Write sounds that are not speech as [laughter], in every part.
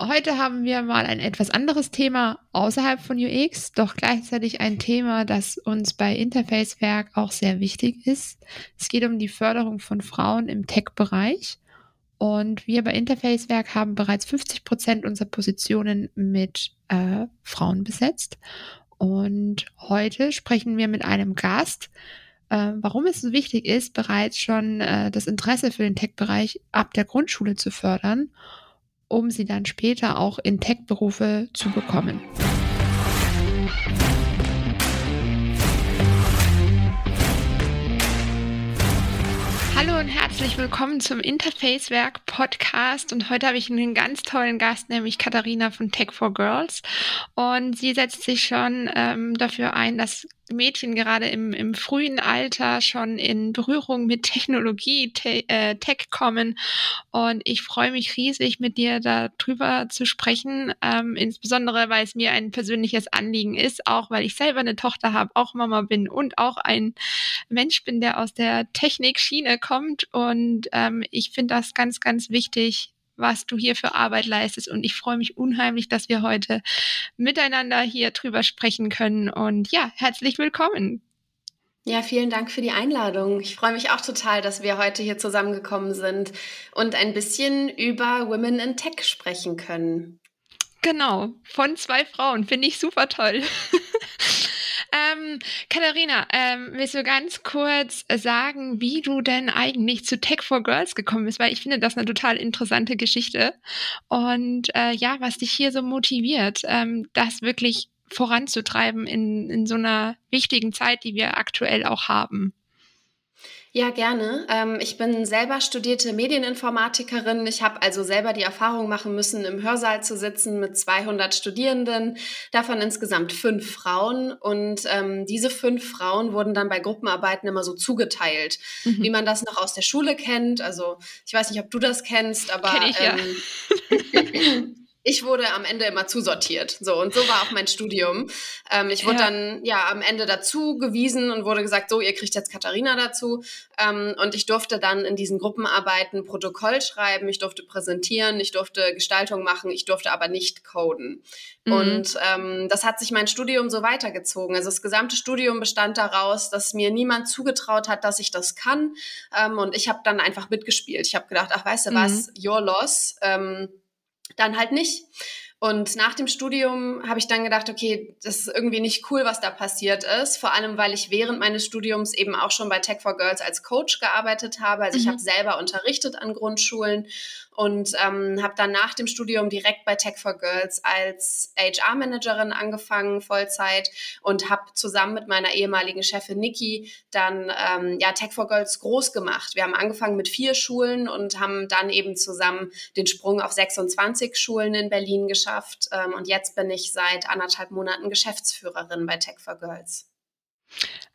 Heute haben wir mal ein etwas anderes Thema außerhalb von UX, doch gleichzeitig ein Thema, das uns bei Interfacewerk auch sehr wichtig ist. Es geht um die Förderung von Frauen im Tech-Bereich. Und wir bei Interfacewerk haben bereits 50 Prozent unserer Positionen mit äh, Frauen besetzt. Und heute sprechen wir mit einem Gast, äh, warum es so wichtig ist, bereits schon äh, das Interesse für den Tech-Bereich ab der Grundschule zu fördern um sie dann später auch in Tech-Berufe zu bekommen. Hallo herzlich willkommen zum Interfacewerk Podcast. Und heute habe ich einen ganz tollen Gast, nämlich Katharina von Tech for Girls. Und sie setzt sich schon ähm, dafür ein, dass Mädchen gerade im, im frühen Alter schon in Berührung mit Technologie, te äh, Tech kommen. Und ich freue mich riesig, mit dir darüber zu sprechen, ähm, insbesondere weil es mir ein persönliches Anliegen ist, auch weil ich selber eine Tochter habe, auch Mama bin und auch ein Mensch bin, der aus der Technikschiene kommt. Und ähm, ich finde das ganz, ganz wichtig, was du hier für Arbeit leistest. Und ich freue mich unheimlich, dass wir heute miteinander hier drüber sprechen können. Und ja, herzlich willkommen. Ja, vielen Dank für die Einladung. Ich freue mich auch total, dass wir heute hier zusammengekommen sind und ein bisschen über Women in Tech sprechen können. Genau, von zwei Frauen, finde ich super toll. [laughs] Ähm, Katharina, ähm, willst du ganz kurz sagen, wie du denn eigentlich zu Tech for Girls gekommen bist? Weil ich finde das eine total interessante Geschichte. Und äh, ja, was dich hier so motiviert, ähm, das wirklich voranzutreiben in, in so einer wichtigen Zeit, die wir aktuell auch haben. Ja, gerne. Ähm, ich bin selber studierte Medieninformatikerin. Ich habe also selber die Erfahrung machen müssen, im Hörsaal zu sitzen mit 200 Studierenden, davon insgesamt fünf Frauen. Und ähm, diese fünf Frauen wurden dann bei Gruppenarbeiten immer so zugeteilt, mhm. wie man das noch aus der Schule kennt. Also ich weiß nicht, ob du das kennst, aber Kenn ich, ja. [laughs] [laughs] ähm, ich wurde am Ende immer zusortiert. So, und so war auch mein Studium. Ähm, ich wurde ja. dann ja am Ende dazu gewiesen und wurde gesagt, so, ihr kriegt jetzt Katharina dazu. Ähm, und ich durfte dann in diesen Gruppenarbeiten Protokoll schreiben, ich durfte präsentieren, ich durfte Gestaltung machen, ich durfte aber nicht coden. Mhm. Und ähm, das hat sich mein Studium so weitergezogen. Also das gesamte Studium bestand daraus, dass mir niemand zugetraut hat, dass ich das kann. Ähm, und ich habe dann einfach mitgespielt. Ich habe gedacht, ach, weißt du mhm. was, your loss. Dann halt nicht. Und nach dem Studium habe ich dann gedacht, okay, das ist irgendwie nicht cool, was da passiert ist. Vor allem, weil ich während meines Studiums eben auch schon bei Tech for Girls als Coach gearbeitet habe. Also mhm. ich habe selber unterrichtet an Grundschulen und ähm, habe dann nach dem Studium direkt bei Tech for Girls als HR-Managerin angefangen, Vollzeit und habe zusammen mit meiner ehemaligen Chefin Niki dann ähm, ja Tech for Girls groß gemacht. Wir haben angefangen mit vier Schulen und haben dann eben zusammen den Sprung auf 26 Schulen in Berlin geschafft. Ähm, und jetzt bin ich seit anderthalb Monaten Geschäftsführerin bei Tech for Girls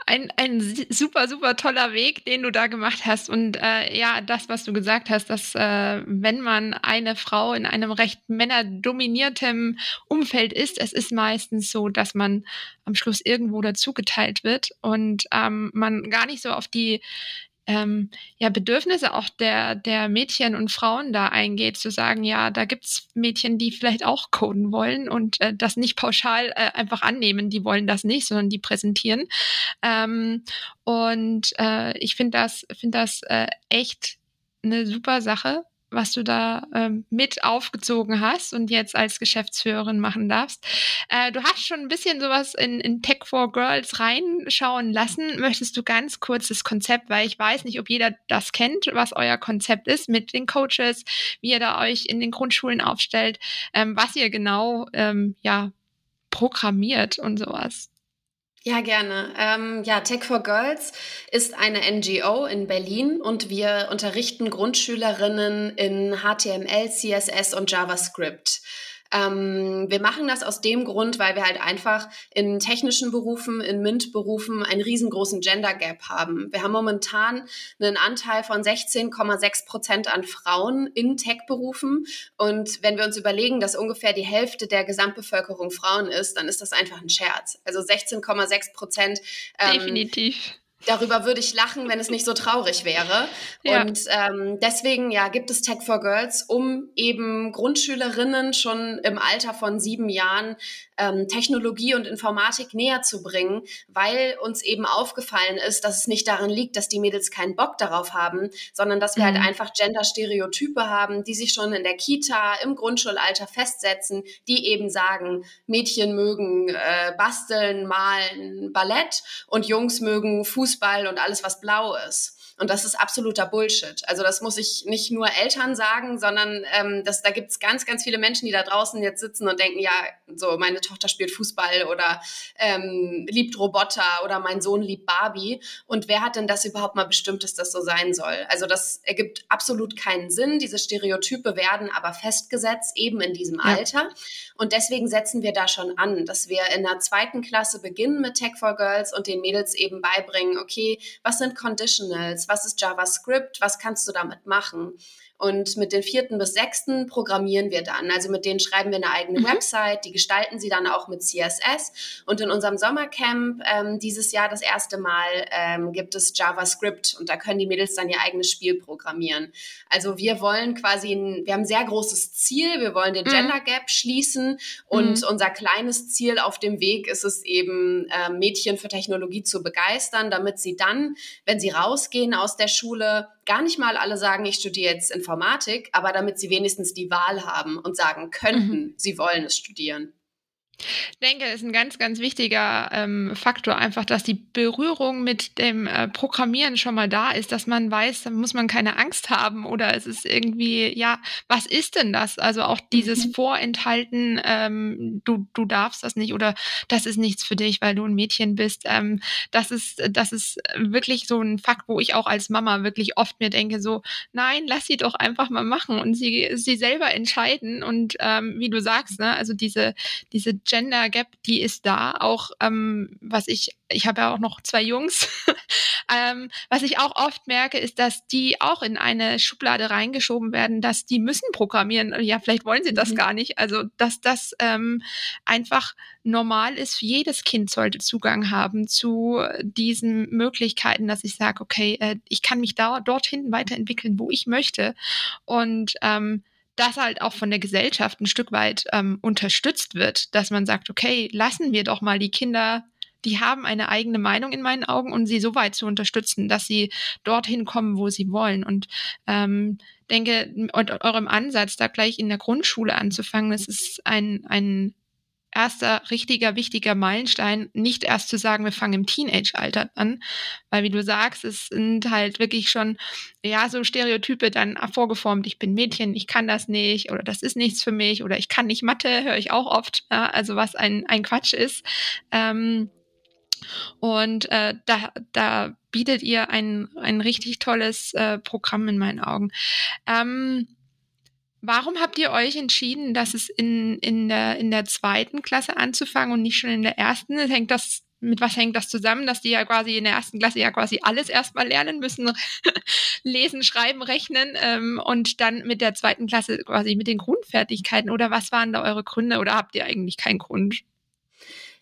ein, ein super, super toller Weg, den du da gemacht hast. Und äh, ja, das, was du gesagt hast, dass äh, wenn man eine Frau in einem recht männerdominiertem Umfeld ist, es ist meistens so, dass man am Schluss irgendwo dazugeteilt wird und ähm, man gar nicht so auf die ähm, ja, Bedürfnisse auch der, der Mädchen und Frauen da eingeht, zu sagen, ja, da gibt's Mädchen, die vielleicht auch coden wollen und äh, das nicht pauschal äh, einfach annehmen, die wollen das nicht, sondern die präsentieren. Ähm, und äh, ich finde das, finde das äh, echt eine super Sache, was du da ähm, mit aufgezogen hast und jetzt als Geschäftsführerin machen darfst. Äh, du hast schon ein bisschen sowas in, in Tech for Girls reinschauen lassen. Möchtest du ganz kurz das Konzept, weil ich weiß nicht, ob jeder das kennt, was euer Konzept ist mit den Coaches, wie ihr da euch in den Grundschulen aufstellt, ähm, was ihr genau ähm, ja programmiert und sowas. Ja, gerne. Ähm, ja, Tech for Girls ist eine NGO in Berlin und wir unterrichten Grundschülerinnen in HTML, CSS und JavaScript. Ähm, wir machen das aus dem Grund, weil wir halt einfach in technischen Berufen, in MINT-Berufen einen riesengroßen Gender Gap haben. Wir haben momentan einen Anteil von 16,6 Prozent an Frauen in Tech-Berufen. Und wenn wir uns überlegen, dass ungefähr die Hälfte der Gesamtbevölkerung Frauen ist, dann ist das einfach ein Scherz. Also 16,6 Prozent. Ähm, Definitiv darüber würde ich lachen, wenn es nicht so traurig wäre. Ja. Und ähm, deswegen ja gibt es Tech for Girls, um eben Grundschülerinnen schon im Alter von sieben Jahren ähm, Technologie und Informatik näher zu bringen, weil uns eben aufgefallen ist, dass es nicht daran liegt, dass die Mädels keinen Bock darauf haben, sondern dass wir halt mhm. halt einfach Gender-Stereotype haben, die sich schon in der Kita, im Grundschulalter festsetzen, die eben sagen, Mädchen mögen äh, basteln, malen, Ballett und Jungs mögen Fußball und alles, was blau ist. Und das ist absoluter Bullshit. Also das muss ich nicht nur Eltern sagen, sondern ähm, das, da gibt es ganz, ganz viele Menschen, die da draußen jetzt sitzen und denken, ja, so meine Tochter spielt Fußball oder ähm, liebt Roboter oder mein Sohn liebt Barbie. Und wer hat denn das überhaupt mal bestimmt, dass das so sein soll? Also das ergibt absolut keinen Sinn. Diese Stereotype werden aber festgesetzt, eben in diesem ja. Alter. Und deswegen setzen wir da schon an, dass wir in der zweiten Klasse beginnen mit Tech for Girls und den Mädels eben beibringen, okay, was sind Conditionals? Was ist JavaScript, was kannst du damit machen? Und mit den vierten bis sechsten programmieren wir dann. Also mit denen schreiben wir eine eigene mhm. Website, die gestalten sie dann auch mit CSS. Und in unserem Sommercamp ähm, dieses Jahr das erste Mal ähm, gibt es JavaScript und da können die Mädels dann ihr eigenes Spiel programmieren. Also wir wollen quasi, ein, wir haben ein sehr großes Ziel, wir wollen den mhm. Gender Gap schließen und mhm. unser kleines Ziel auf dem Weg ist es eben, äh, Mädchen für Technologie zu begeistern, damit sie dann, wenn sie rausgehen aus der Schule, gar nicht mal alle sagen, ich studiere jetzt Informatik, aber damit sie wenigstens die Wahl haben und sagen könnten, mhm. sie wollen es studieren. Ich denke, es ist ein ganz, ganz wichtiger ähm, Faktor einfach, dass die Berührung mit dem äh, Programmieren schon mal da ist, dass man weiß, da muss man keine Angst haben oder es ist irgendwie, ja, was ist denn das? Also auch dieses mhm. Vorenthalten, ähm, du, du darfst das nicht oder das ist nichts für dich, weil du ein Mädchen bist. Ähm, das ist, das ist wirklich so ein Fakt, wo ich auch als Mama wirklich oft mir denke, so, nein, lass sie doch einfach mal machen und sie, sie selber entscheiden und ähm, wie du sagst, ne, also diese, diese Gender Gap, die ist da. Auch ähm, was ich, ich habe ja auch noch zwei Jungs. [laughs] ähm, was ich auch oft merke, ist, dass die auch in eine Schublade reingeschoben werden, dass die müssen programmieren. Ja, vielleicht wollen sie das mhm. gar nicht. Also dass das ähm, einfach normal ist. Jedes Kind sollte Zugang haben zu diesen Möglichkeiten, dass ich sage, okay, äh, ich kann mich da dorthin weiterentwickeln, wo ich möchte. Und ähm, das halt auch von der Gesellschaft ein Stück weit ähm, unterstützt wird, dass man sagt, okay, lassen wir doch mal die Kinder, die haben eine eigene Meinung in meinen Augen und sie so weit zu unterstützen, dass sie dorthin kommen, wo sie wollen. Und ähm, denke, und eurem Ansatz, da gleich in der Grundschule anzufangen, das ist ein, ein erster richtiger, wichtiger Meilenstein, nicht erst zu sagen, wir fangen im Teenage-Alter an, weil wie du sagst, es sind halt wirklich schon, ja, so Stereotype dann vorgeformt, ich bin Mädchen, ich kann das nicht oder das ist nichts für mich oder ich kann nicht Mathe, höre ich auch oft, ja, also was ein, ein Quatsch ist. Ähm, und äh, da, da bietet ihr ein, ein richtig tolles äh, Programm in meinen Augen. Ähm, Warum habt ihr euch entschieden, dass es in, in, der, in der zweiten Klasse anzufangen und nicht schon in der ersten? Hängt das, mit was hängt das zusammen, dass die ja quasi in der ersten Klasse ja quasi alles erstmal lernen müssen, [laughs] lesen, schreiben, rechnen ähm, und dann mit der zweiten Klasse quasi mit den Grundfertigkeiten? Oder was waren da eure Gründe oder habt ihr eigentlich keinen Grund?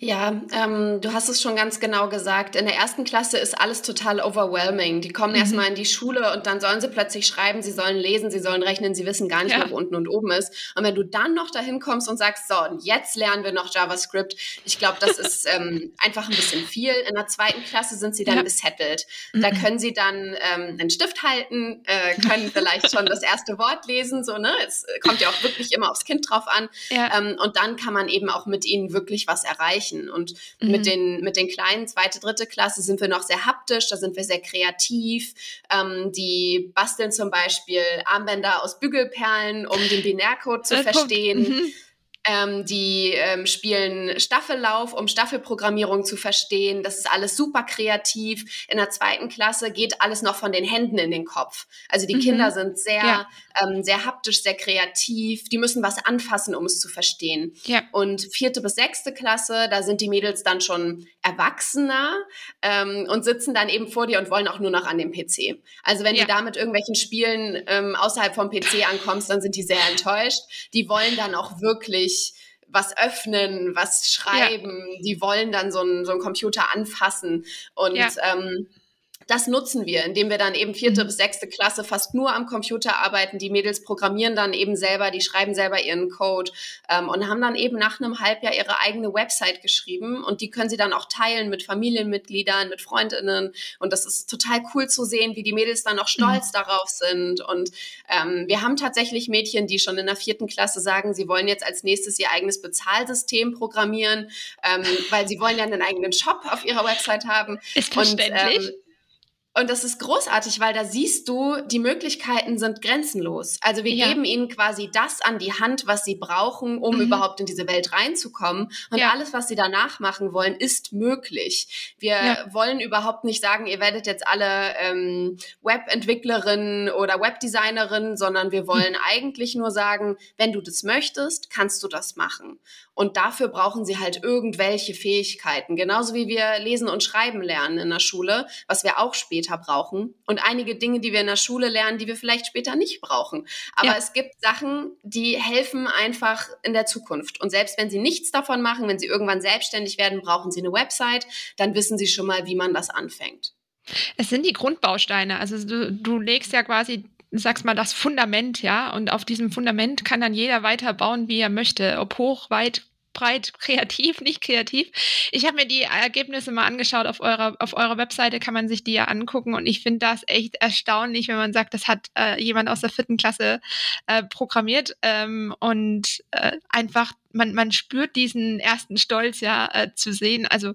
Ja, ähm, du hast es schon ganz genau gesagt. In der ersten Klasse ist alles total overwhelming. Die kommen mhm. erstmal in die Schule und dann sollen sie plötzlich schreiben, sie sollen lesen, sie sollen rechnen, sie wissen gar nicht, ja. wo unten und oben ist. Und wenn du dann noch dahin kommst und sagst, so, und jetzt lernen wir noch JavaScript, ich glaube, das ist [laughs] ähm, einfach ein bisschen viel. In der zweiten Klasse sind sie dann ja. gesettelt. Da mhm. können sie dann ähm, einen Stift halten, äh, können vielleicht schon das erste Wort lesen, so, ne? Es kommt ja auch wirklich immer aufs Kind drauf an. Ja. Ähm, und dann kann man eben auch mit ihnen wirklich was erreichen erreichen. Und mhm. mit, den, mit den kleinen zweite, dritte Klasse sind wir noch sehr haptisch, da sind wir sehr kreativ. Ähm, die basteln zum Beispiel Armbänder aus Bügelperlen, um den Binärcode zu äh, verstehen. Mhm. Ähm, die ähm, spielen Staffellauf, um Staffelprogrammierung zu verstehen. Das ist alles super kreativ. In der zweiten Klasse geht alles noch von den Händen in den Kopf. Also die mhm. Kinder sind sehr, ja. ähm, sehr haptisch, sehr kreativ. Die müssen was anfassen, um es zu verstehen. Ja. Und vierte bis sechste Klasse, da sind die Mädels dann schon erwachsener ähm, und sitzen dann eben vor dir und wollen auch nur noch an dem PC. Also wenn ja. du da mit irgendwelchen Spielen ähm, außerhalb vom PC ankommst, dann sind die sehr enttäuscht. Die wollen dann auch wirklich was öffnen, was schreiben. Ja. Die wollen dann so einen, so einen Computer anfassen. Und ja. ähm, das nutzen wir, indem wir dann eben vierte mhm. bis sechste Klasse fast nur am Computer arbeiten. Die Mädels programmieren dann eben selber, die schreiben selber ihren Code ähm, und haben dann eben nach einem Halbjahr ihre eigene Website geschrieben und die können sie dann auch teilen mit Familienmitgliedern, mit Freundinnen und das ist total cool zu sehen, wie die Mädels dann auch stolz mhm. darauf sind und ähm, wir haben tatsächlich Mädchen, die schon in der vierten Klasse sagen, sie wollen jetzt als nächstes ihr eigenes Bezahlsystem programmieren, ähm, weil sie wollen ja einen eigenen Shop auf ihrer Website haben. Ist verständlich. Und, ähm, und das ist großartig, weil da siehst du, die Möglichkeiten sind grenzenlos. Also wir ja. geben ihnen quasi das an die Hand, was sie brauchen, um mhm. überhaupt in diese Welt reinzukommen. Und ja. alles, was sie danach machen wollen, ist möglich. Wir ja. wollen überhaupt nicht sagen, ihr werdet jetzt alle ähm, Webentwicklerinnen oder Webdesignerinnen, sondern wir wollen mhm. eigentlich nur sagen, wenn du das möchtest, kannst du das machen. Und dafür brauchen sie halt irgendwelche Fähigkeiten. Genauso wie wir lesen und schreiben lernen in der Schule, was wir auch später brauchen. Und einige Dinge, die wir in der Schule lernen, die wir vielleicht später nicht brauchen. Aber ja. es gibt Sachen, die helfen einfach in der Zukunft. Und selbst wenn sie nichts davon machen, wenn sie irgendwann selbstständig werden, brauchen sie eine Website, dann wissen sie schon mal, wie man das anfängt. Es sind die Grundbausteine. Also du, du legst ja quasi sag's mal, das Fundament, ja. Und auf diesem Fundament kann dann jeder weiterbauen, wie er möchte. Ob hoch, weit, breit, [laughs] kreativ, nicht kreativ. Ich habe mir die Ergebnisse mal angeschaut auf eurer, auf eurer Webseite, kann man sich die ja angucken. Und ich finde das echt erstaunlich, wenn man sagt, das hat äh, jemand aus der vierten Klasse äh, programmiert. Ähm, und äh, einfach, man, man spürt diesen ersten Stolz ja äh, zu sehen. Also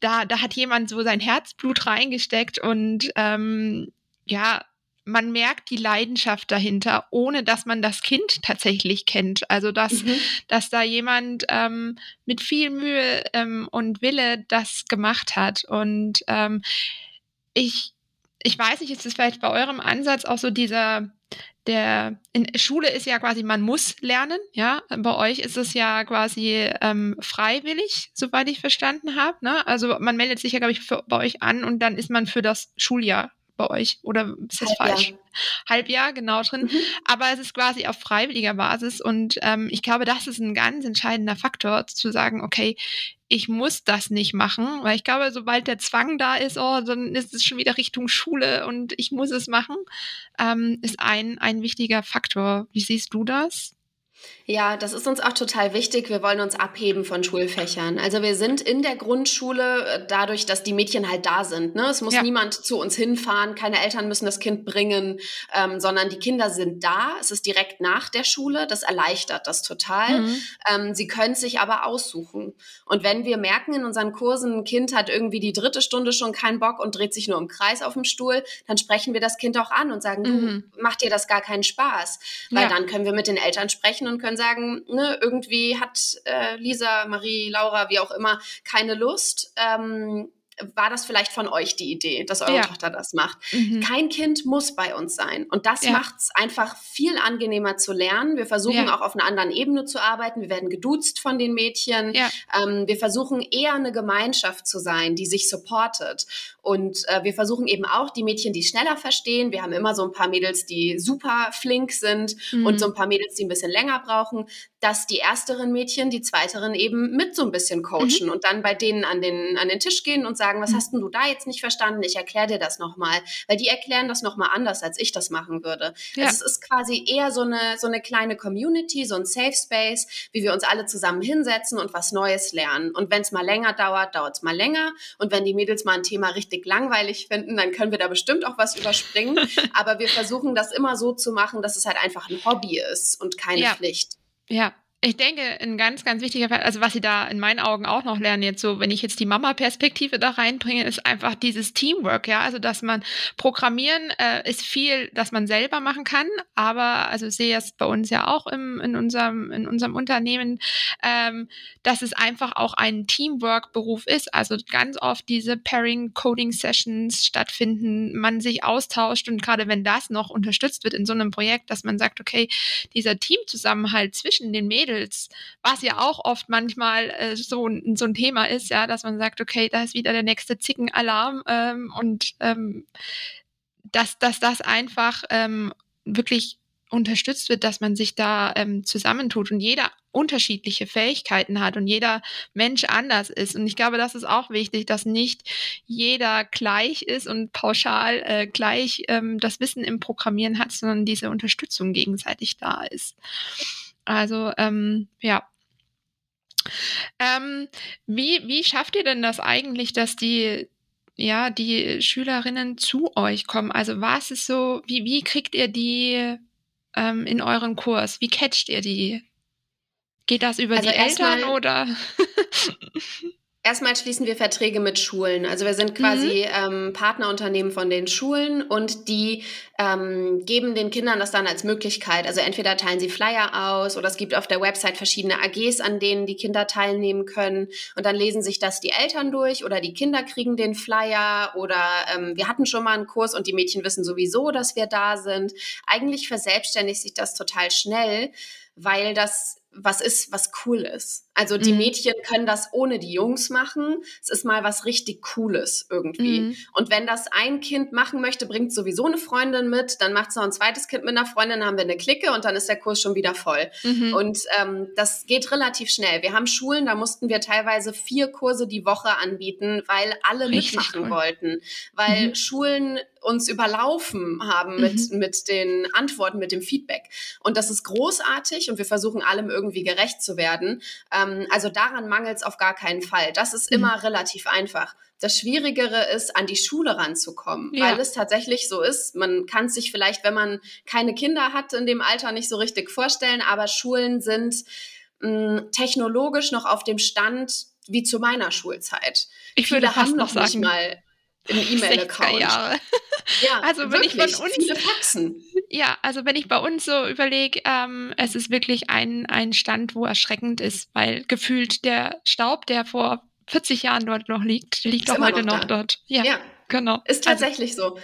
da, da hat jemand so sein Herzblut reingesteckt und ähm, ja, man merkt die Leidenschaft dahinter, ohne dass man das Kind tatsächlich kennt. Also dass, mhm. dass da jemand ähm, mit viel Mühe ähm, und Wille das gemacht hat. Und ähm, ich, ich weiß nicht, ist es vielleicht bei eurem Ansatz auch so dieser, der in Schule ist ja quasi, man muss lernen, ja. Bei euch ist es ja quasi ähm, freiwillig, soweit ich verstanden habe. Ne? Also man meldet sich ja, glaube ich, für, bei euch an und dann ist man für das Schuljahr bei euch oder ist das Halbjahr. falsch? Halbjahr, genau drin. Mhm. Aber es ist quasi auf freiwilliger Basis und ähm, ich glaube, das ist ein ganz entscheidender Faktor, zu sagen, okay, ich muss das nicht machen, weil ich glaube, sobald der Zwang da ist, oh, dann ist es schon wieder Richtung Schule und ich muss es machen, ähm, ist ein, ein wichtiger Faktor. Wie siehst du das? Ja, das ist uns auch total wichtig. Wir wollen uns abheben von Schulfächern. Also wir sind in der Grundschule äh, dadurch, dass die Mädchen halt da sind. Ne? Es muss ja. niemand zu uns hinfahren, keine Eltern müssen das Kind bringen, ähm, sondern die Kinder sind da. Es ist direkt nach der Schule. Das erleichtert das total. Mhm. Ähm, sie können sich aber aussuchen. Und wenn wir merken in unseren Kursen, ein Kind hat irgendwie die dritte Stunde schon keinen Bock und dreht sich nur im Kreis auf dem Stuhl, dann sprechen wir das Kind auch an und sagen, mhm. du, macht dir das gar keinen Spaß. Weil ja. dann können wir mit den Eltern sprechen und können sagen, ne, irgendwie hat äh, Lisa, Marie, Laura, wie auch immer, keine Lust. Ähm, war das vielleicht von euch die Idee, dass eure ja. Tochter das macht. Mhm. Kein Kind muss bei uns sein. Und das ja. macht es einfach viel angenehmer zu lernen. Wir versuchen ja. auch auf einer anderen Ebene zu arbeiten. Wir werden geduzt von den Mädchen. Ähm, wir versuchen eher eine Gemeinschaft zu sein, die sich supportet. Und äh, wir versuchen eben auch die Mädchen, die schneller verstehen. Wir haben immer so ein paar Mädels, die super flink sind mhm. und so ein paar Mädels, die ein bisschen länger brauchen, dass die ersteren Mädchen die zweiteren eben mit so ein bisschen coachen mhm. und dann bei denen an den, an den Tisch gehen und sagen, was mhm. hast denn du da jetzt nicht verstanden? Ich erkläre dir das nochmal. Weil die erklären das nochmal anders, als ich das machen würde. Ja. Also es ist quasi eher so eine, so eine kleine Community, so ein Safe Space, wie wir uns alle zusammen hinsetzen und was Neues lernen. Und wenn es mal länger dauert, dauert es mal länger. Und wenn die Mädels mal ein Thema richtig langweilig finden, dann können wir da bestimmt auch was überspringen. [laughs] Aber wir versuchen das immer so zu machen, dass es halt einfach ein Hobby ist und keine ja. Pflicht. Ja, ich denke, ein ganz, ganz wichtiger Fall, also was sie da in meinen Augen auch noch lernen, jetzt so, wenn ich jetzt die Mama-Perspektive da reinbringe, ist einfach dieses Teamwork, ja. Also, dass man programmieren äh, ist viel, dass man selber machen kann, aber, also ich sehe es bei uns ja auch im, in, unserem, in unserem Unternehmen, ähm, dass es einfach auch ein Teamwork-Beruf ist. Also ganz oft diese Pairing-Coding-Sessions stattfinden, man sich austauscht und gerade wenn das noch unterstützt wird in so einem Projekt, dass man sagt, okay, dieser Teamzusammenhalt zwischen den Mädels Mädels, was ja auch oft manchmal äh, so, so ein Thema ist, ja, dass man sagt, okay, da ist wieder der nächste Zickenalarm ähm, und ähm, dass, dass das einfach ähm, wirklich unterstützt wird, dass man sich da ähm, zusammentut und jeder unterschiedliche Fähigkeiten hat und jeder Mensch anders ist. Und ich glaube, das ist auch wichtig, dass nicht jeder gleich ist und pauschal äh, gleich ähm, das Wissen im Programmieren hat, sondern diese Unterstützung gegenseitig da ist. Also ähm, ja. Ähm, wie, wie schafft ihr denn das eigentlich, dass die ja, die Schülerinnen zu euch kommen? Also was ist so, wie, wie kriegt ihr die ähm, in euren Kurs? Wie catcht ihr die? Geht das über also die Eltern oder? [laughs] Erstmal schließen wir Verträge mit Schulen. Also wir sind quasi mhm. ähm, Partnerunternehmen von den Schulen und die ähm, geben den Kindern das dann als Möglichkeit. Also entweder teilen sie Flyer aus oder es gibt auf der Website verschiedene AGs, an denen die Kinder teilnehmen können. Und dann lesen sich das die Eltern durch oder die Kinder kriegen den Flyer oder ähm, wir hatten schon mal einen Kurs und die Mädchen wissen sowieso, dass wir da sind. Eigentlich verselbstständigt sich das total schnell, weil das was ist, was cool ist. Also die mhm. Mädchen können das ohne die Jungs machen. Es ist mal was richtig Cooles irgendwie. Mhm. Und wenn das ein Kind machen möchte, bringt sowieso eine Freundin mit, dann macht es noch ein zweites Kind mit einer Freundin, dann haben wir eine Clique und dann ist der Kurs schon wieder voll. Mhm. Und ähm, das geht relativ schnell. Wir haben Schulen, da mussten wir teilweise vier Kurse die Woche anbieten, weil alle richtig mitmachen cool. wollten. Weil mhm. Schulen uns überlaufen haben mit, mhm. mit den Antworten, mit dem Feedback. Und das ist großartig und wir versuchen allem irgendwie gerecht zu werden. Ähm, also daran mangelt es auf gar keinen Fall. Das ist mhm. immer relativ einfach. Das Schwierigere ist, an die Schule ranzukommen, ja. weil es tatsächlich so ist. Man kann es sich vielleicht, wenn man keine Kinder hat, in dem Alter nicht so richtig vorstellen, aber Schulen sind mh, technologisch noch auf dem Stand wie zu meiner Schulzeit. Ich Viele würde haben noch nicht mal [laughs] einen E-Mail-Account. [laughs] Ja, also wenn wirklich, ich von uns viele Faxen. Ja, also wenn ich bei uns so überlege, ähm, es ist wirklich ein, ein Stand, wo erschreckend ist, weil gefühlt der Staub, der vor 40 Jahren dort noch liegt, liegt ist auch heute noch, noch dort. Ja, ja, genau. Ist also tatsächlich also, so.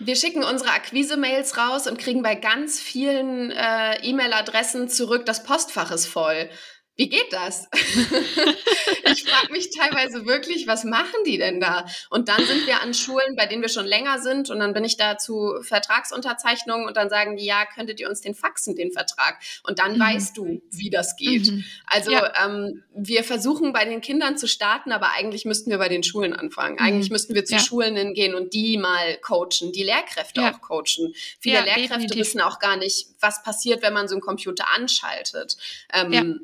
Wir schicken unsere Akquise-Mails raus und kriegen bei ganz vielen äh, E-Mail-Adressen zurück, das Postfach ist voll wie geht das? [laughs] ich frage mich teilweise wirklich, was machen die denn da? Und dann sind wir an Schulen, bei denen wir schon länger sind und dann bin ich da zu Vertragsunterzeichnungen und dann sagen die, ja, könntet ihr uns den faxen, den Vertrag? Und dann mhm. weißt du, wie das geht. Mhm. Also ja. ähm, wir versuchen bei den Kindern zu starten, aber eigentlich müssten wir bei den Schulen anfangen. Mhm. Eigentlich müssten wir zu ja. Schulen hingehen und die mal coachen, die Lehrkräfte ja. auch coachen. Viele Lehrkräfte definitiv. wissen auch gar nicht, was passiert, wenn man so einen Computer anschaltet. Ähm,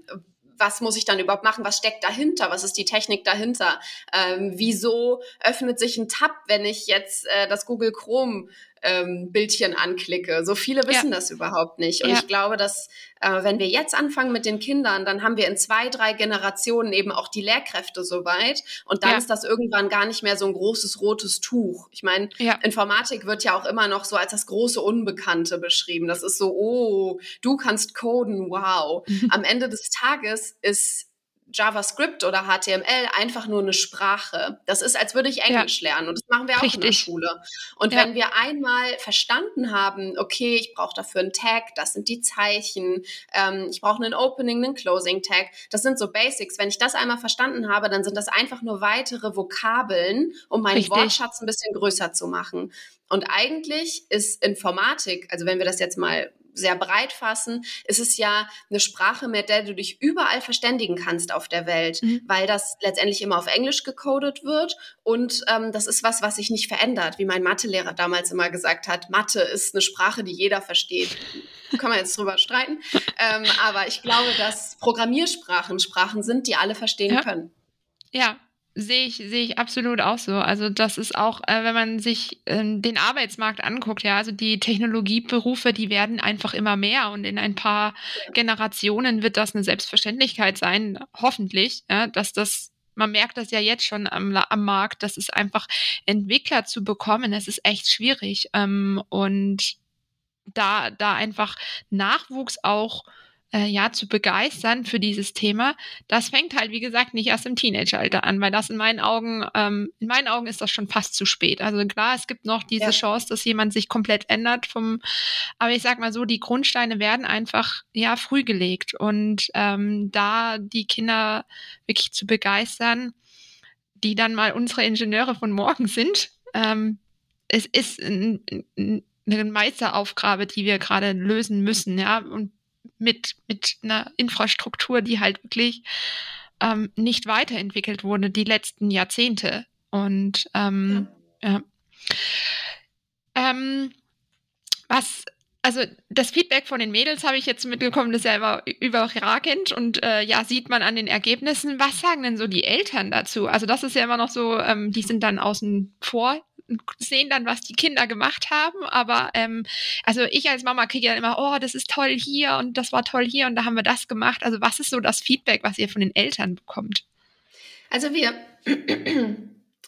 was muss ich dann überhaupt machen? Was steckt dahinter? Was ist die Technik dahinter? Ähm, wieso öffnet sich ein Tab, wenn ich jetzt äh, das Google Chrome ähm, Bildchen anklicke. So viele wissen ja. das überhaupt nicht. Und ja. ich glaube, dass äh, wenn wir jetzt anfangen mit den Kindern, dann haben wir in zwei, drei Generationen eben auch die Lehrkräfte soweit. Und dann ja. ist das irgendwann gar nicht mehr so ein großes rotes Tuch. Ich meine, Informatik wird ja auch immer noch so als das große Unbekannte beschrieben. Das ist so, oh, du kannst coden, wow. [laughs] Am Ende des Tages ist JavaScript oder HTML einfach nur eine Sprache. Das ist, als würde ich Englisch ja. lernen und das machen wir auch Richtig. in der Schule. Und ja. wenn wir einmal verstanden haben, okay, ich brauche dafür einen Tag, das sind die Zeichen, ähm, ich brauche einen Opening, einen Closing Tag, das sind so Basics. Wenn ich das einmal verstanden habe, dann sind das einfach nur weitere Vokabeln, um meinen Richtig. Wortschatz ein bisschen größer zu machen. Und eigentlich ist Informatik, also wenn wir das jetzt mal sehr breit fassen, ist es ja eine Sprache, mit der du dich überall verständigen kannst auf der Welt, mhm. weil das letztendlich immer auf Englisch gecodet wird und ähm, das ist was, was sich nicht verändert, wie mein Mathelehrer damals immer gesagt hat. Mathe ist eine Sprache, die jeder versteht. Kann man jetzt drüber streiten, ähm, aber ich glaube, dass Programmiersprachen Sprachen sind, die alle verstehen ja. können. Ja, Sehe ich, sehe ich absolut auch so. Also das ist auch, äh, wenn man sich äh, den Arbeitsmarkt anguckt, ja, also die Technologieberufe, die werden einfach immer mehr und in ein paar Generationen wird das eine Selbstverständlichkeit sein, hoffentlich, ja, dass das man merkt das ja jetzt schon am, am Markt, dass es einfach Entwickler zu bekommen, es ist echt schwierig. Ähm, und da, da einfach Nachwuchs auch äh, ja zu begeistern für dieses Thema, das fängt halt wie gesagt nicht erst im Teenageralter an, weil das in meinen Augen ähm, in meinen Augen ist das schon fast zu spät. Also klar, es gibt noch diese ja. Chance, dass jemand sich komplett ändert vom, aber ich sag mal so, die Grundsteine werden einfach ja früh gelegt und ähm, da die Kinder wirklich zu begeistern, die dann mal unsere Ingenieure von morgen sind. Ähm, es ist eine Meisteraufgabe, die wir gerade lösen müssen, ja, und mit, mit einer Infrastruktur, die halt wirklich ähm, nicht weiterentwickelt wurde die letzten Jahrzehnte. Und ähm, ja. ja. Ähm, was also das Feedback von den Mädels habe ich jetzt mitbekommen, das ist ja immer überragend und äh, ja, sieht man an den Ergebnissen. Was sagen denn so die Eltern dazu? Also das ist ja immer noch so, ähm, die sind dann außen vor sehen dann, was die Kinder gemacht haben. Aber ähm, also ich als Mama kriege ja immer, oh, das ist toll hier und das war toll hier und da haben wir das gemacht. Also was ist so das Feedback, was ihr von den Eltern bekommt? Also wir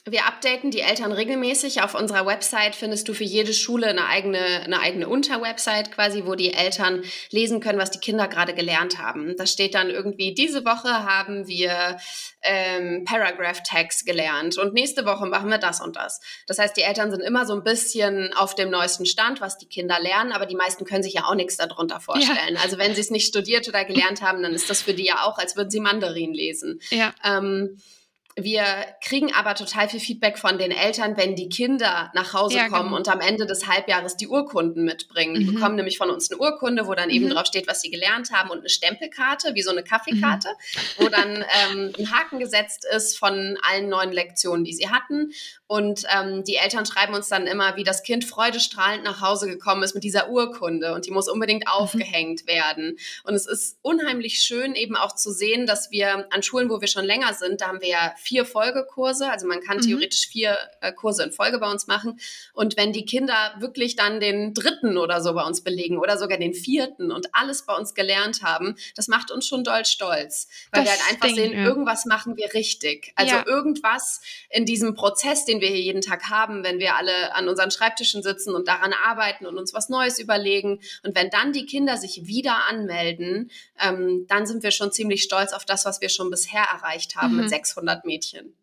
wir updaten die Eltern regelmäßig. Auf unserer Website findest du für jede Schule eine eigene, eine eigene Unterwebsite quasi, wo die Eltern lesen können, was die Kinder gerade gelernt haben. Da steht dann irgendwie, diese Woche haben wir ähm, Paragraph Tags gelernt und nächste Woche machen wir das und das. Das heißt, die Eltern sind immer so ein bisschen auf dem neuesten Stand, was die Kinder lernen, aber die meisten können sich ja auch nichts darunter vorstellen. Ja. Also wenn sie es nicht studiert oder gelernt haben, dann ist das für die ja auch, als würden sie Mandarin lesen. Ja. Ähm, wir kriegen aber total viel Feedback von den Eltern, wenn die Kinder nach Hause ja, kommen genau. und am Ende des Halbjahres die Urkunden mitbringen. Die mhm. bekommen nämlich von uns eine Urkunde, wo dann eben mhm. drauf steht, was sie gelernt haben und eine Stempelkarte, wie so eine Kaffeekarte, mhm. wo dann ähm, ein Haken gesetzt ist von allen neuen Lektionen, die sie hatten. Und ähm, die Eltern schreiben uns dann immer, wie das Kind freudestrahlend nach Hause gekommen ist mit dieser Urkunde und die muss unbedingt mhm. aufgehängt werden. Und es ist unheimlich schön eben auch zu sehen, dass wir an Schulen, wo wir schon länger sind, da haben wir ja vier Folgekurse, also man kann mhm. theoretisch vier äh, Kurse in Folge bei uns machen. Und wenn die Kinder wirklich dann den dritten oder so bei uns belegen oder sogar den vierten und alles bei uns gelernt haben, das macht uns schon doll stolz, weil das wir halt einfach sehen, ja. irgendwas machen wir richtig. Also ja. irgendwas in diesem Prozess, den wir hier jeden Tag haben, wenn wir alle an unseren Schreibtischen sitzen und daran arbeiten und uns was Neues überlegen. Und wenn dann die Kinder sich wieder anmelden, ähm, dann sind wir schon ziemlich stolz auf das, was wir schon bisher erreicht haben mhm. mit 600 Mädchen.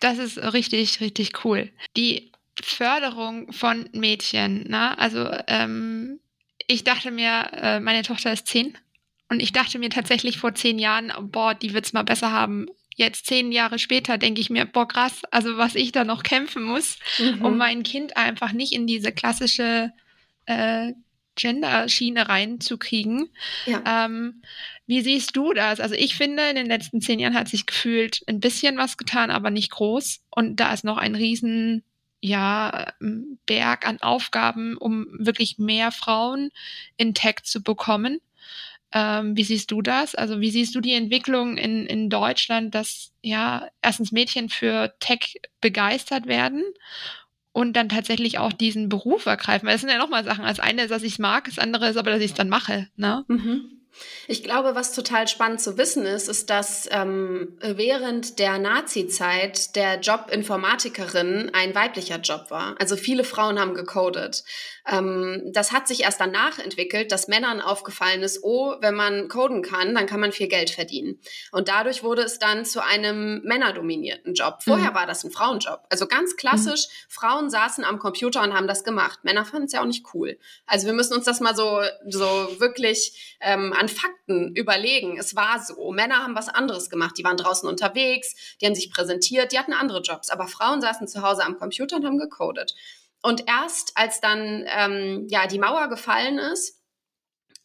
Das ist richtig, richtig cool. Die Förderung von Mädchen, ne? also ähm, ich dachte mir, äh, meine Tochter ist zehn und ich dachte mir tatsächlich vor zehn Jahren, boah, die wird es mal besser haben jetzt zehn Jahre später denke ich mir, boah, krass, also was ich da noch kämpfen muss, mhm. um mein Kind einfach nicht in diese klassische äh, Gender-Schiene reinzukriegen. Ja. Ähm, wie siehst du das? Also ich finde, in den letzten zehn Jahren hat sich gefühlt ein bisschen was getan, aber nicht groß. Und da ist noch ein riesen ja, Berg an Aufgaben, um wirklich mehr Frauen in Tech zu bekommen. Ähm, wie siehst du das? Also wie siehst du die Entwicklung in, in Deutschland, dass ja erstens Mädchen für Tech begeistert werden und dann tatsächlich auch diesen Beruf ergreifen? Weil das sind ja nochmal Sachen. Das eine ist, dass ich es mag, das andere ist aber, dass ich es dann mache. Ne? Mhm. Ich glaube, was total spannend zu wissen ist, ist, dass ähm, während der Nazi-Zeit der Job Informatikerin ein weiblicher Job war. Also viele Frauen haben gecodet. Ähm, das hat sich erst danach entwickelt, dass Männern aufgefallen ist, oh, wenn man coden kann, dann kann man viel Geld verdienen. Und dadurch wurde es dann zu einem männerdominierten Job. Vorher mhm. war das ein Frauenjob. Also ganz klassisch, mhm. Frauen saßen am Computer und haben das gemacht. Männer fanden es ja auch nicht cool. Also wir müssen uns das mal so, so wirklich ähm, an Fakten überlegen. Es war so. Männer haben was anderes gemacht. Die waren draußen unterwegs, die haben sich präsentiert, die hatten andere Jobs. Aber Frauen saßen zu Hause am Computer und haben gecodet. Und erst als dann ähm, ja die Mauer gefallen ist,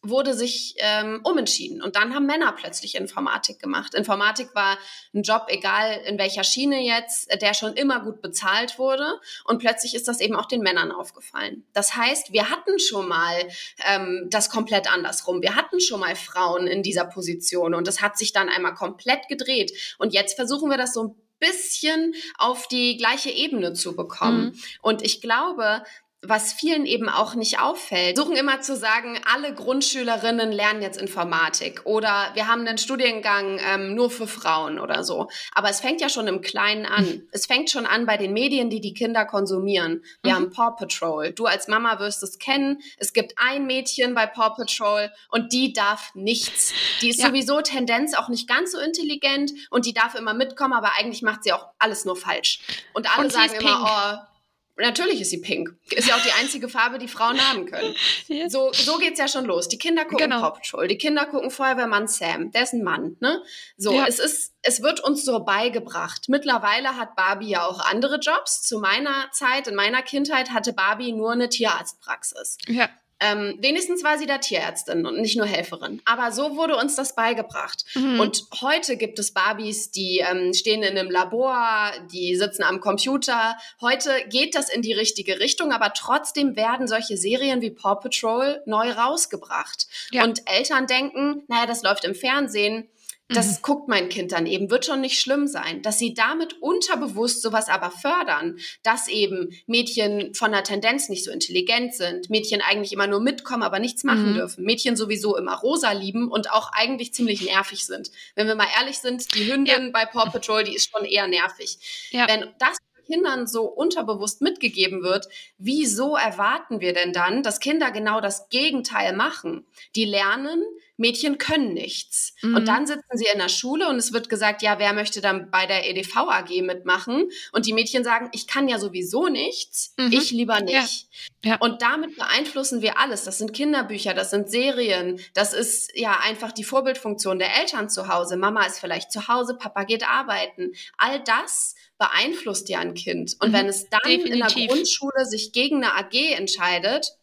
wurde sich ähm, umentschieden. Und dann haben Männer plötzlich Informatik gemacht. Informatik war ein Job, egal in welcher Schiene jetzt, der schon immer gut bezahlt wurde. Und plötzlich ist das eben auch den Männern aufgefallen. Das heißt, wir hatten schon mal ähm, das komplett andersrum. Wir hatten schon mal Frauen in dieser Position und das hat sich dann einmal komplett gedreht. Und jetzt versuchen wir das so ein bisschen auf die gleiche Ebene zu bekommen. Mhm. Und ich glaube, was vielen eben auch nicht auffällt, suchen immer zu sagen, alle Grundschülerinnen lernen jetzt Informatik oder wir haben einen Studiengang ähm, nur für Frauen oder so. Aber es fängt ja schon im Kleinen an. Es fängt schon an bei den Medien, die die Kinder konsumieren. Wir mhm. haben Paw Patrol. Du als Mama wirst es kennen. Es gibt ein Mädchen bei Paw Patrol und die darf nichts. Die ist ja. sowieso Tendenz auch nicht ganz so intelligent und die darf immer mitkommen, aber eigentlich macht sie auch alles nur falsch. Und alle und sagen immer, oh, Natürlich ist sie pink. Ist ja auch die einzige Farbe, die Frauen haben können. [laughs] So, so geht's ja schon los. Die Kinder gucken genau. Paw Patrol, die Kinder gucken Feuerwehrmann Sam. Der ist ein Mann, ne? So, ja. es ist, es wird uns so beigebracht. Mittlerweile hat Barbie ja auch andere Jobs. Zu meiner Zeit, in meiner Kindheit, hatte Barbie nur eine Tierarztpraxis. Ja. Ähm, wenigstens war sie da Tierärztin und nicht nur Helferin. Aber so wurde uns das beigebracht. Mhm. Und heute gibt es Barbies, die ähm, stehen in einem Labor, die sitzen am Computer. Heute geht das in die richtige Richtung, aber trotzdem werden solche Serien wie Paw Patrol neu rausgebracht. Ja. Und Eltern denken, naja, das läuft im Fernsehen das mhm. guckt mein Kind dann eben, wird schon nicht schlimm sein. Dass sie damit unterbewusst sowas aber fördern, dass eben Mädchen von der Tendenz nicht so intelligent sind, Mädchen eigentlich immer nur mitkommen, aber nichts machen mhm. dürfen, Mädchen sowieso immer rosa lieben und auch eigentlich ziemlich nervig sind. Wenn wir mal ehrlich sind, die Hündin ja. bei Paw Patrol, die ist schon eher nervig. Ja. Wenn das Kindern so unterbewusst mitgegeben wird, wieso erwarten wir denn dann, dass Kinder genau das Gegenteil machen? Die lernen, Mädchen können nichts. Mhm. Und dann sitzen sie in der Schule und es wird gesagt, ja, wer möchte dann bei der EDV AG mitmachen? Und die Mädchen sagen, ich kann ja sowieso nichts, mhm. ich lieber nicht. Ja. Ja. Und damit beeinflussen wir alles. Das sind Kinderbücher, das sind Serien, das ist ja einfach die Vorbildfunktion der Eltern zu Hause. Mama ist vielleicht zu Hause, Papa geht arbeiten. All das beeinflusst ja ein Kind. Und mhm. wenn es dann Definitiv. in der Grundschule sich gegen eine AG entscheidet,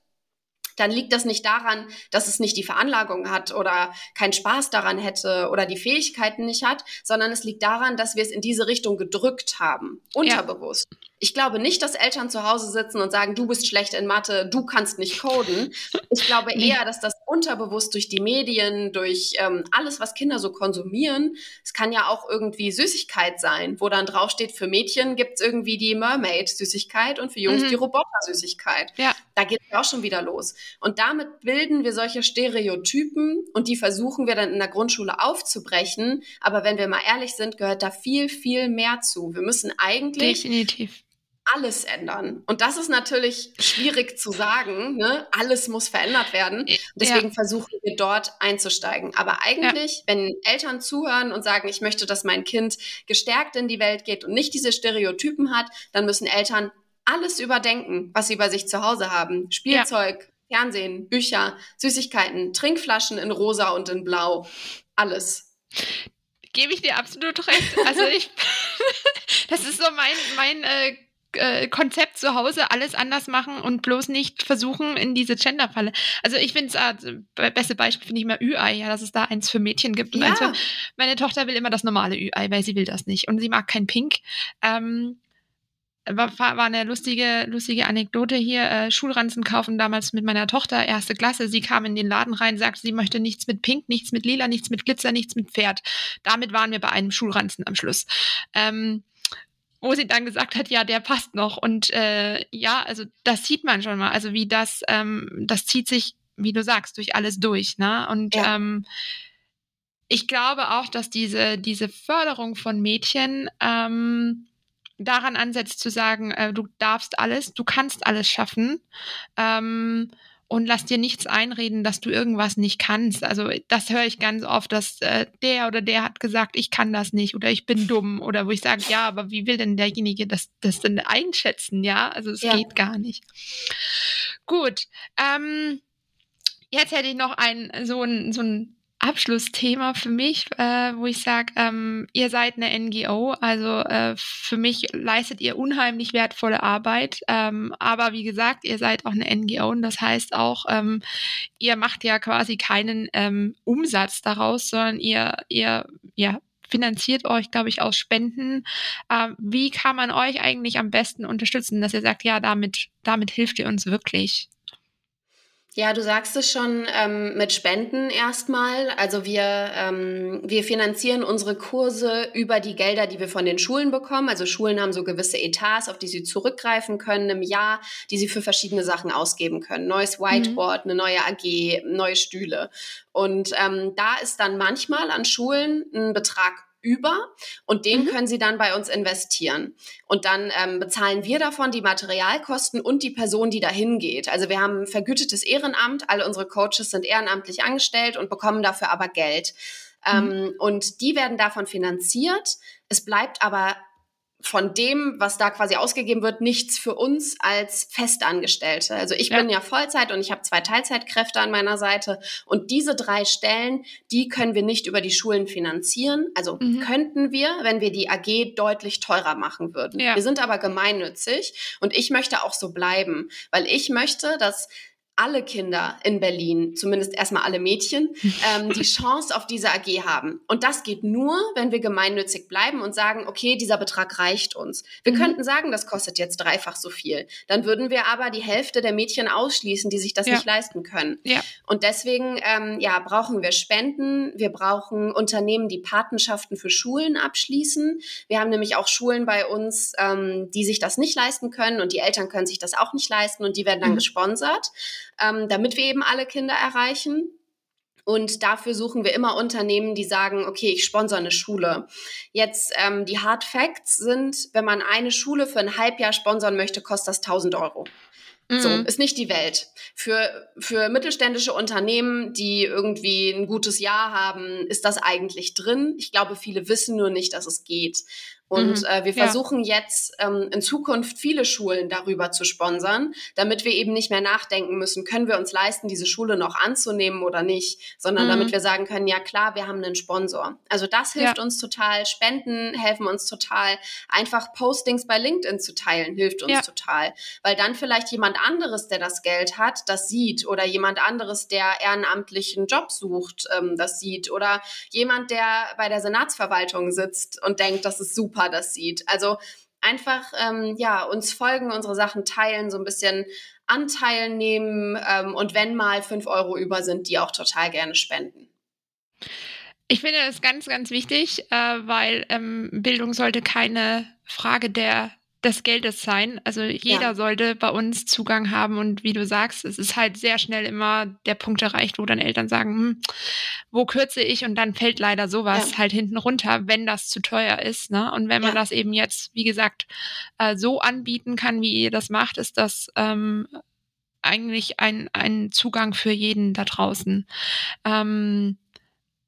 dann liegt das nicht daran, dass es nicht die Veranlagung hat oder keinen Spaß daran hätte oder die Fähigkeiten nicht hat, sondern es liegt daran, dass wir es in diese Richtung gedrückt haben, unterbewusst. Ja. Ich glaube nicht, dass Eltern zu Hause sitzen und sagen, du bist schlecht in Mathe, du kannst nicht coden. Ich glaube [laughs] eher, dass das unterbewusst durch die Medien, durch ähm, alles, was Kinder so konsumieren, es kann ja auch irgendwie Süßigkeit sein, wo dann draufsteht, für Mädchen gibt es irgendwie die Mermaid-Süßigkeit und für Jungs mhm. die Roboter-Süßigkeit. Ja. Da geht es auch schon wieder los. Und damit bilden wir solche Stereotypen und die versuchen wir dann in der Grundschule aufzubrechen. Aber wenn wir mal ehrlich sind, gehört da viel, viel mehr zu. Wir müssen eigentlich Definitiv alles ändern. Und das ist natürlich schwierig zu sagen. Ne? Alles muss verändert werden. Deswegen ja. versuchen wir dort einzusteigen. Aber eigentlich, ja. wenn Eltern zuhören und sagen, ich möchte, dass mein Kind gestärkt in die Welt geht und nicht diese Stereotypen hat, dann müssen Eltern alles überdenken, was sie bei sich zu Hause haben. Spielzeug, ja. Fernsehen, Bücher, Süßigkeiten, Trinkflaschen in rosa und in blau. Alles. Gebe ich dir absolut recht. Also ich, [laughs] das ist so mein, mein äh, äh, Konzept zu Hause alles anders machen und bloß nicht versuchen in diese Genderfalle. Also ich finde es, äh, beste Beispiel finde ich immer Ü-Ei, ja, dass es da eins für Mädchen gibt und ja. eins für, meine Tochter will immer das normale Ü-Ei, weil sie will das nicht und sie mag kein Pink. Ähm, war, war eine lustige, lustige Anekdote hier. Äh, Schulranzen kaufen damals mit meiner Tochter, erste Klasse. Sie kam in den Laden rein, sagte, sie möchte nichts mit Pink, nichts mit Lila, nichts mit Glitzer, nichts mit Pferd. Damit waren wir bei einem Schulranzen am Schluss. Ähm, wo sie dann gesagt hat, ja, der passt noch. Und äh, ja, also das sieht man schon mal. Also wie das, ähm, das zieht sich, wie du sagst, durch alles durch. Ne? Und ja. ähm, ich glaube auch, dass diese, diese Förderung von Mädchen ähm, daran ansetzt zu sagen, äh, du darfst alles, du kannst alles schaffen. Ähm, und lass dir nichts einreden, dass du irgendwas nicht kannst. Also das höre ich ganz oft, dass äh, der oder der hat gesagt, ich kann das nicht oder ich bin [laughs] dumm oder wo ich sage, ja, aber wie will denn derjenige das, das denn einschätzen? Ja, also es ja. geht gar nicht. Gut, ähm, jetzt hätte ich noch ein so ein so ein Abschlussthema für mich, äh, wo ich sage, ähm, ihr seid eine NGO, also äh, für mich leistet ihr unheimlich wertvolle Arbeit, ähm, aber wie gesagt, ihr seid auch eine NGO und das heißt auch, ähm, ihr macht ja quasi keinen ähm, Umsatz daraus, sondern ihr, ihr, ja, finanziert euch, glaube ich, aus Spenden. Äh, wie kann man euch eigentlich am besten unterstützen, dass ihr sagt, ja, damit, damit hilft ihr uns wirklich? Ja, du sagst es schon ähm, mit Spenden erstmal. Also wir, ähm, wir finanzieren unsere Kurse über die Gelder, die wir von den Schulen bekommen. Also Schulen haben so gewisse Etats, auf die sie zurückgreifen können im Jahr, die sie für verschiedene Sachen ausgeben können. Neues mhm. Whiteboard, mhm. eine neue AG, neue Stühle. Und ähm, da ist dann manchmal an Schulen ein Betrag über und den mhm. können Sie dann bei uns investieren. Und dann ähm, bezahlen wir davon die Materialkosten und die Person, die dahin geht. Also wir haben ein vergütetes Ehrenamt, alle unsere Coaches sind ehrenamtlich angestellt und bekommen dafür aber Geld. Mhm. Ähm, und die werden davon finanziert. Es bleibt aber von dem, was da quasi ausgegeben wird, nichts für uns als Festangestellte. Also ich ja. bin ja Vollzeit und ich habe zwei Teilzeitkräfte an meiner Seite. Und diese drei Stellen, die können wir nicht über die Schulen finanzieren. Also mhm. könnten wir, wenn wir die AG deutlich teurer machen würden. Ja. Wir sind aber gemeinnützig und ich möchte auch so bleiben, weil ich möchte, dass alle Kinder in Berlin, zumindest erstmal alle Mädchen, [laughs] ähm, die Chance auf diese AG haben. Und das geht nur, wenn wir gemeinnützig bleiben und sagen, okay, dieser Betrag reicht uns. Wir mhm. könnten sagen, das kostet jetzt dreifach so viel. Dann würden wir aber die Hälfte der Mädchen ausschließen, die sich das ja. nicht leisten können. Ja. Und deswegen ähm, ja, brauchen wir Spenden, wir brauchen Unternehmen, die Patenschaften für Schulen abschließen. Wir haben nämlich auch Schulen bei uns, ähm, die sich das nicht leisten können und die Eltern können sich das auch nicht leisten und die werden dann mhm. gesponsert ähm, damit wir eben alle Kinder erreichen. Und dafür suchen wir immer Unternehmen, die sagen, okay, ich sponsere eine Schule. Jetzt ähm, die Hard Facts sind, wenn man eine Schule für ein Halbjahr sponsern möchte, kostet das 1000 Euro. So, mhm. ist nicht die Welt. Für, für mittelständische Unternehmen, die irgendwie ein gutes Jahr haben, ist das eigentlich drin. Ich glaube, viele wissen nur nicht, dass es geht. Und mhm. äh, wir versuchen ja. jetzt ähm, in Zukunft viele Schulen darüber zu sponsern, damit wir eben nicht mehr nachdenken müssen, können wir uns leisten, diese Schule noch anzunehmen oder nicht, sondern mhm. damit wir sagen können, ja klar, wir haben einen Sponsor. Also das hilft ja. uns total, Spenden helfen uns total, einfach Postings bei LinkedIn zu teilen hilft uns ja. total, weil dann vielleicht jemand anderes, der das Geld hat, das sieht oder jemand anderes, der ehrenamtlichen Job sucht, ähm, das sieht oder jemand, der bei der Senatsverwaltung sitzt und denkt, das ist super Opa das sieht. Also einfach ähm, ja uns folgen, unsere Sachen teilen, so ein bisschen Anteil nehmen ähm, und wenn mal fünf Euro über sind, die auch total gerne spenden. Ich finde das ganz, ganz wichtig, äh, weil ähm, Bildung sollte keine Frage der des Geldes sein. Also jeder ja. sollte bei uns Zugang haben und wie du sagst, es ist halt sehr schnell immer der Punkt erreicht, wo dann Eltern sagen, hm, wo kürze ich und dann fällt leider sowas ja. halt hinten runter, wenn das zu teuer ist. Ne? Und wenn man ja. das eben jetzt, wie gesagt, äh, so anbieten kann, wie ihr das macht, ist das ähm, eigentlich ein, ein Zugang für jeden da draußen. Ähm,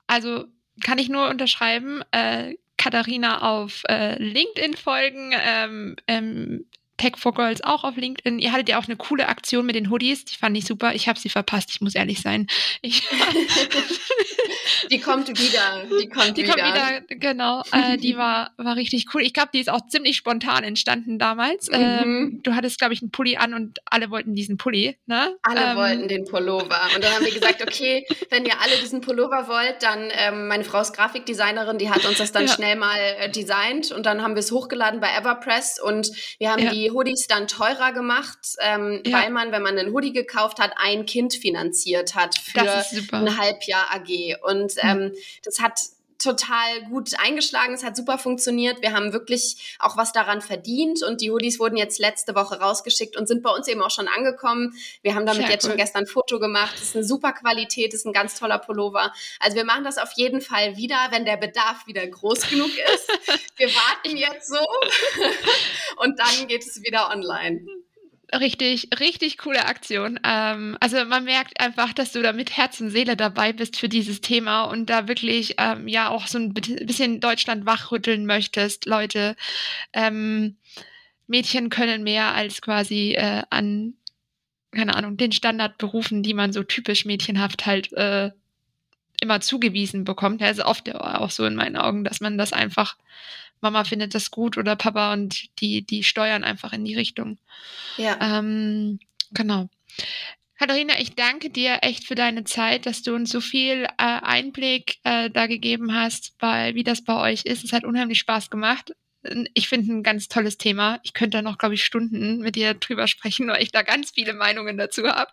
also kann ich nur unterschreiben, äh, Katharina auf äh, LinkedIn folgen. Ähm, ähm, Tech for Girls auch auf LinkedIn. Ihr hattet ja auch eine coole Aktion mit den Hoodies. Die fand ich super. Ich habe sie verpasst. Ich muss ehrlich sein. [laughs] Die kommt wieder. Die kommt die wieder. kommt wieder, genau. Äh, die [laughs] war, war richtig cool. Ich glaube, die ist auch ziemlich spontan entstanden damals. Mhm. Ähm, du hattest, glaube ich, einen Pulli an und alle wollten diesen Pulli. Ne? Alle ähm, wollten den Pullover. Und dann haben wir gesagt, okay, wenn ihr alle diesen Pullover wollt, dann ähm, meine Frau ist Grafikdesignerin, die hat uns das dann ja. schnell mal äh, designt und dann haben wir es hochgeladen bei Everpress und wir haben ja. die Hoodies dann teurer gemacht, ähm, ja. weil man, wenn man einen Hoodie gekauft hat, ein Kind finanziert hat für ein Halbjahr AG. Und hm. ähm, das hat total gut eingeschlagen. Es hat super funktioniert. Wir haben wirklich auch was daran verdient und die Hoodies wurden jetzt letzte Woche rausgeschickt und sind bei uns eben auch schon angekommen. Wir haben damit Sehr jetzt cool. schon gestern ein Foto gemacht. Das ist eine super Qualität, das ist ein ganz toller Pullover. Also wir machen das auf jeden Fall wieder, wenn der Bedarf wieder groß genug ist. Wir warten jetzt so [laughs] und dann geht es wieder online. Richtig, richtig coole Aktion. Ähm, also man merkt einfach, dass du da mit Herz und Seele dabei bist für dieses Thema und da wirklich ähm, ja auch so ein bisschen Deutschland wachrütteln möchtest. Leute, ähm, Mädchen können mehr als quasi äh, an, keine Ahnung, den Standardberufen, die man so typisch mädchenhaft halt äh, immer zugewiesen bekommt. Ist oft auch so in meinen Augen, dass man das einfach Mama findet das gut oder Papa und die, die steuern einfach in die Richtung. Ja. Ähm, genau. Katharina, ich danke dir echt für deine Zeit, dass du uns so viel äh, Einblick äh, da gegeben hast, bei, wie das bei euch ist. Es hat unheimlich Spaß gemacht. Ich finde ein ganz tolles Thema. Ich könnte da noch, glaube ich, Stunden mit dir drüber sprechen, weil ich da ganz viele Meinungen dazu habe.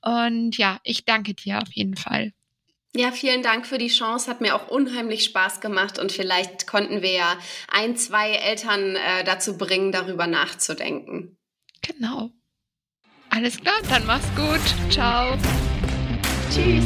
Und ja, ich danke dir auf jeden Fall. Ja, vielen Dank für die Chance. Hat mir auch unheimlich Spaß gemacht und vielleicht konnten wir ja ein, zwei Eltern äh, dazu bringen, darüber nachzudenken. Genau. Alles klar, dann mach's gut. Ciao. Tschüss.